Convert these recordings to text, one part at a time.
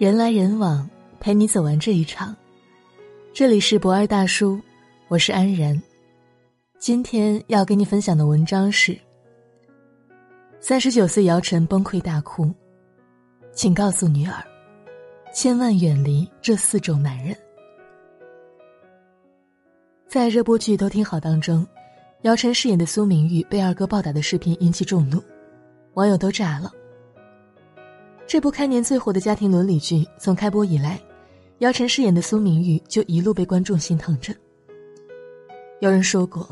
人来人往，陪你走完这一场。这里是博二大叔，我是安然。今天要跟你分享的文章是：三十九岁姚晨崩溃大哭，请告诉女儿，千万远离这四种男人。在热播剧《都挺好》当中，姚晨饰演的苏明玉被二哥暴打的视频引起众怒，网友都炸了。这部开年最火的家庭伦理剧，从开播以来，姚晨饰演的苏明玉就一路被观众心疼着。有人说过，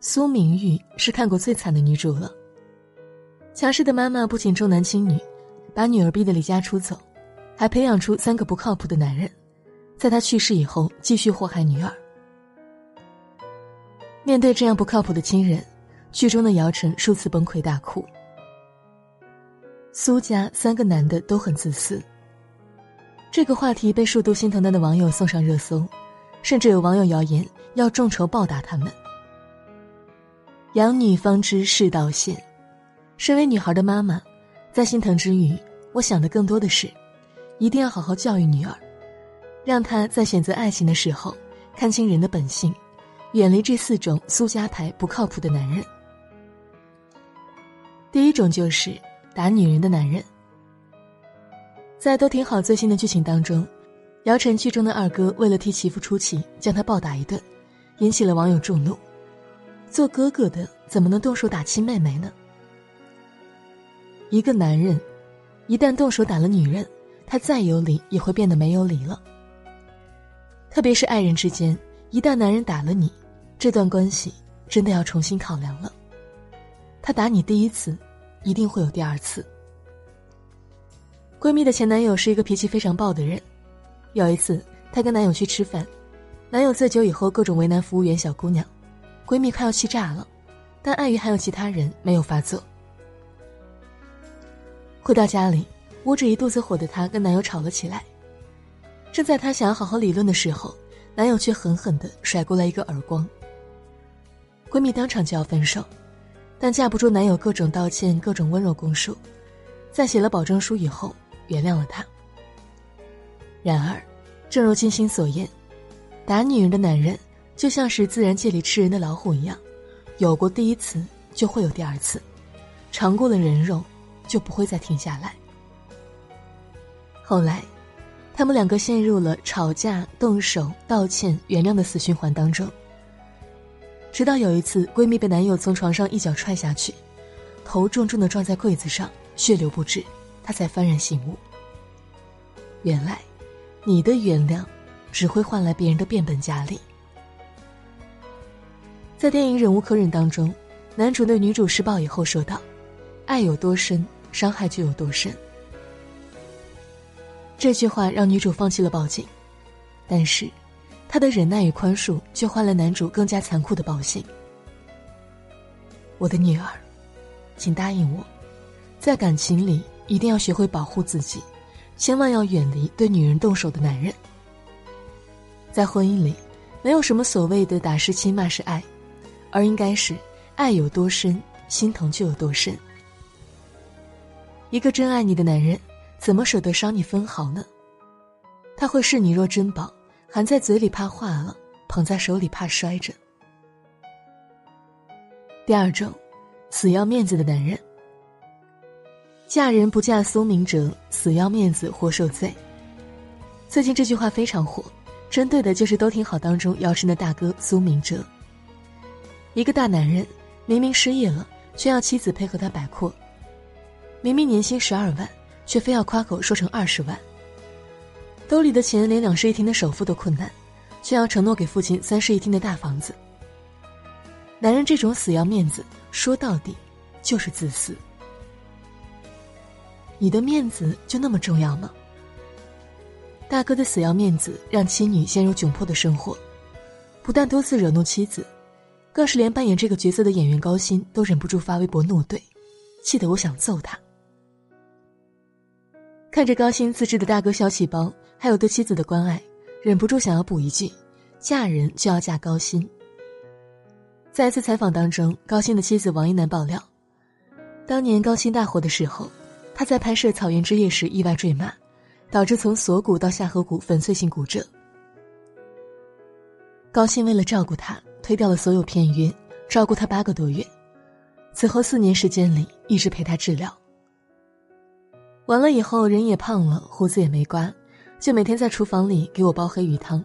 苏明玉是看过最惨的女主了。强势的妈妈不仅重男轻女，把女儿逼得离家出走，还培养出三个不靠谱的男人，在她去世以后继续祸害女儿。面对这样不靠谱的亲人，剧中的姚晨数次崩溃大哭。苏家三个男的都很自私。这个话题被数度心疼他的网友送上热搜，甚至有网友谣言要众筹报答他们。养女方知世道险，身为女孩的妈妈，在心疼之余，我想的更多的是，一定要好好教育女儿，让她在选择爱情的时候看清人的本性，远离这四种苏家牌不靠谱的男人。第一种就是。打女人的男人，在都挺好最新的剧情当中，姚晨剧中的二哥为了替媳妇出气，将她暴打一顿，引起了网友众怒。做哥哥的怎么能动手打亲妹妹呢？一个男人，一旦动手打了女人，他再有理也会变得没有理了。特别是爱人之间，一旦男人打了你，这段关系真的要重新考量了。他打你第一次。一定会有第二次。闺蜜的前男友是一个脾气非常暴的人，有一次她跟男友去吃饭，男友醉酒以后各种为难服务员小姑娘，闺蜜快要气炸了，但碍于还有其他人，没有发作。回到家里，窝着一肚子火的她跟男友吵了起来，正在她想要好好理论的时候，男友却狠狠的甩过来一个耳光。闺蜜当场就要分手。但架不住男友各种道歉、各种温柔供述，在写了保证书以后，原谅了他。然而，正如金星所言，打女人的男人就像是自然界里吃人的老虎一样，有过第一次就会有第二次，尝过了人肉，就不会再停下来。后来，他们两个陷入了吵架、动手、道歉、原谅的死循环当中。直到有一次，闺蜜被男友从床上一脚踹下去，头重重的撞在柜子上，血流不止，她才幡然醒悟。原来，你的原谅，只会换来别人的变本加厉。在电影《忍无可忍》当中，男主对女主施暴以后说道：“爱有多深，伤害就有多深。”这句话让女主放弃了报警，但是。他的忍耐与宽恕，却换了男主更加残酷的报信。我的女儿，请答应我，在感情里一定要学会保护自己，千万要远离对女人动手的男人。在婚姻里，没有什么所谓的打是亲骂是爱，而应该是爱有多深，心疼就有多深。一个真爱你的男人，怎么舍得伤你分毫呢？他会视你若珍宝。含在嘴里怕化了，捧在手里怕摔着。第二种，死要面子的男人。嫁人不嫁苏明哲，死要面子活受罪。最近这句话非常火，针对的就是都挺好当中姚晨的大哥苏明哲。一个大男人明明失业了，却要妻子配合他摆阔；明明年薪十二万，却非要夸口说成二十万。兜里的钱连两室一厅的首付都困难，却要承诺给父亲三室一厅的大房子。男人这种死要面子，说到底就是自私。你的面子就那么重要吗？大哥的死要面子，让妻女陷入窘迫的生活，不但多次惹怒妻子，更是连扮演这个角色的演员高鑫都忍不住发微博怒怼，气得我想揍他。看着高鑫自制的大哥小气包。还有对妻子的关爱，忍不住想要补一句：“嫁人就要嫁高薪。”在一次采访当中，高鑫的妻子王一楠爆料，当年高鑫大火的时候，他在拍摄《草原之夜》时意外坠马，导致从锁骨到下颌骨粉碎性骨折。高鑫为了照顾他，推掉了所有片约，照顾他八个多月。此后四年时间里，一直陪他治疗。完了以后，人也胖了，胡子也没刮，就每天在厨房里给我煲黑鱼汤。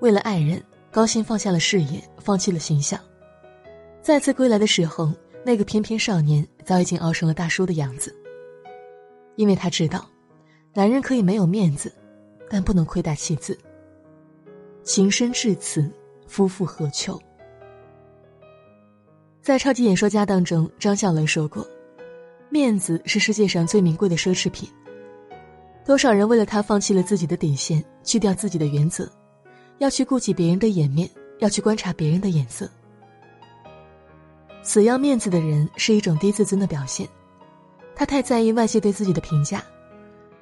为了爱人，高鑫放下了事业，放弃了形象。再次归来的时候，那个翩翩少年早已经熬成了大叔的样子。因为他知道，男人可以没有面子，但不能亏待妻子。情深至此，夫复何求？在《超级演说家》当中，张小雷说过：“面子是世界上最名贵的奢侈品。多少人为了他放弃了自己的底线，去掉自己的原则，要去顾及别人的颜面，要去观察别人的眼色。死要面子的人是一种低自尊的表现，他太在意外界对自己的评价。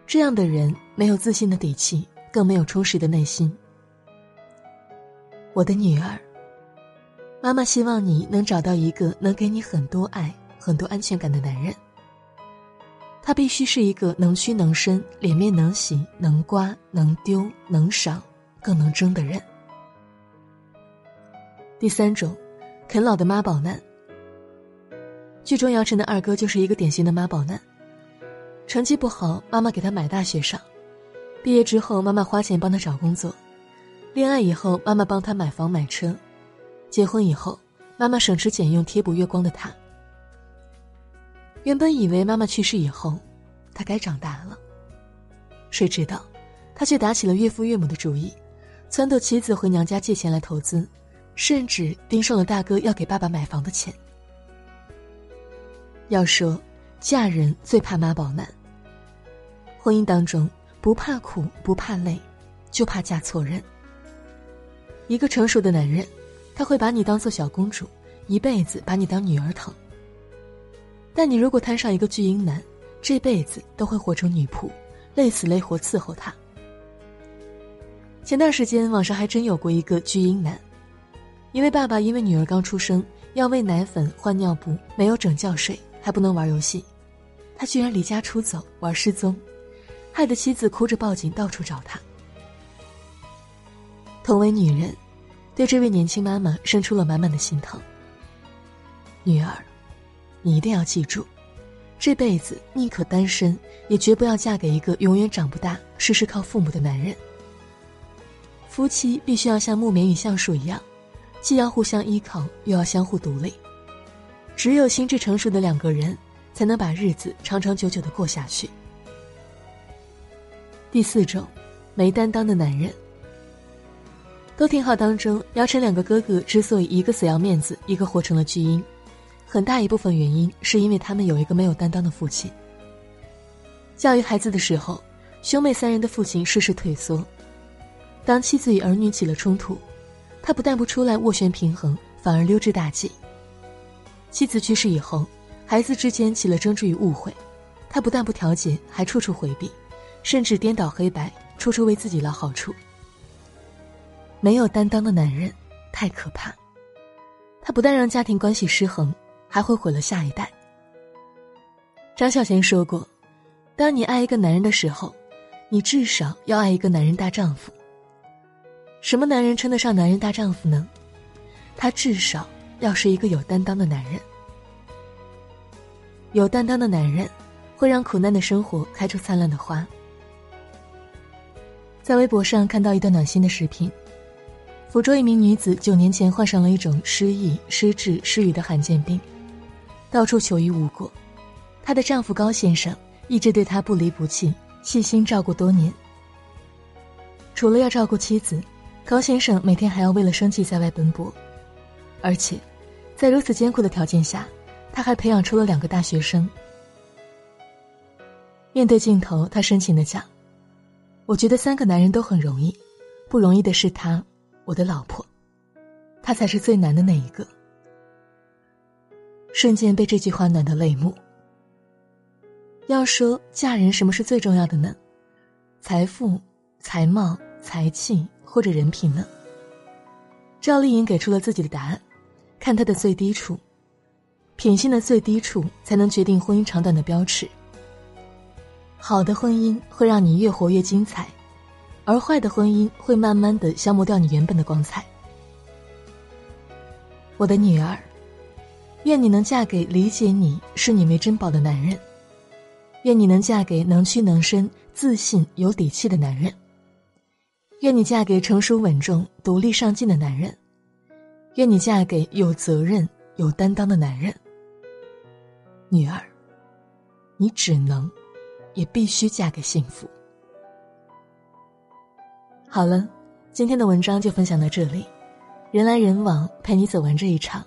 这样的人没有自信的底气，更没有充实的内心。”我的女儿，妈妈希望你能找到一个能给你很多爱、很多安全感的男人。他必须是一个能屈能伸、脸面能洗、能刮、能丢、能赏、更能争的人。第三种，啃老的妈宝男。剧中姚晨的二哥就是一个典型的妈宝男，成绩不好，妈妈给他买大学上，毕业之后，妈妈花钱帮他找工作。恋爱以后，妈妈帮他买房买车；结婚以后，妈妈省吃俭用贴补月光的他。原本以为妈妈去世以后，他该长大了，谁知道，他却打起了岳父岳母的主意，撺掇妻子回娘家借钱来投资，甚至盯上了大哥要给爸爸买房的钱。要说，嫁人最怕妈宝男。婚姻当中不怕苦不怕累，就怕嫁错人。一个成熟的男人，他会把你当做小公主，一辈子把你当女儿疼。但你如果摊上一个巨婴男，这辈子都会活成女仆，累死累活伺候他。前段时间网上还真有过一个巨婴男，一位爸爸因为女儿刚出生要喂奶粉、换尿布，没有整觉睡，还不能玩游戏，他居然离家出走玩失踪，害得妻子哭着报警，到处找他。同为女人。对这位年轻妈妈生出了满满的心疼。女儿，你一定要记住，这辈子宁可单身，也绝不要嫁给一个永远长不大、事事靠父母的男人。夫妻必须要像木棉与橡树一样，既要互相依靠，又要相互独立。只有心智成熟的两个人，才能把日子长长久久的过下去。第四种，没担当的男人。都挺好。当中，姚晨两个哥哥之所以一个死要面子，一个活成了巨婴，很大一部分原因是因为他们有一个没有担当的父亲。教育孩子的时候，兄妹三人的父亲事事退缩。当妻子与儿女起了冲突，他不但不出来斡旋平衡，反而溜之大吉。妻子去世以后，孩子之间起了争执与误会，他不但不调解，还处处回避，甚至颠倒黑白，处处为自己捞好处。没有担当的男人，太可怕。他不但让家庭关系失衡，还会毁了下一代。张小娴说过：“当你爱一个男人的时候，你至少要爱一个男人大丈夫。什么男人称得上男人大丈夫呢？他至少要是一个有担当的男人。有担当的男人，会让苦难的生活开出灿烂的花。”在微博上看到一段暖心的视频。福州一名女子九年前患上了一种失忆、失智、失语的罕见病，到处求医无果。她的丈夫高先生一直对她不离不弃，细心照顾多年。除了要照顾妻子，高先生每天还要为了生计在外奔波，而且，在如此艰苦的条件下，他还培养出了两个大学生。面对镜头，他深情的讲：“我觉得三个男人都很容易，不容易的是他。”我的老婆，他才是最难的那一个。瞬间被这句话暖得泪目。要说嫁人什么是最重要的呢？财富、才貌、才气或者人品呢？赵丽颖给出了自己的答案：看她的最低处，品性的最低处才能决定婚姻长短的标尺。好的婚姻会让你越活越精彩，而坏的婚姻会慢慢的消磨掉你原本的光彩。我的女儿，愿你能嫁给理解你、视你为珍宝的男人。愿你能嫁给能屈能伸、自信有底气的男人。愿你嫁给成熟稳重、独立上进的男人。愿你嫁给有责任、有担当的男人。女儿，你只能，也必须嫁给幸福。好了，今天的文章就分享到这里。人来人往，陪你走完这一场。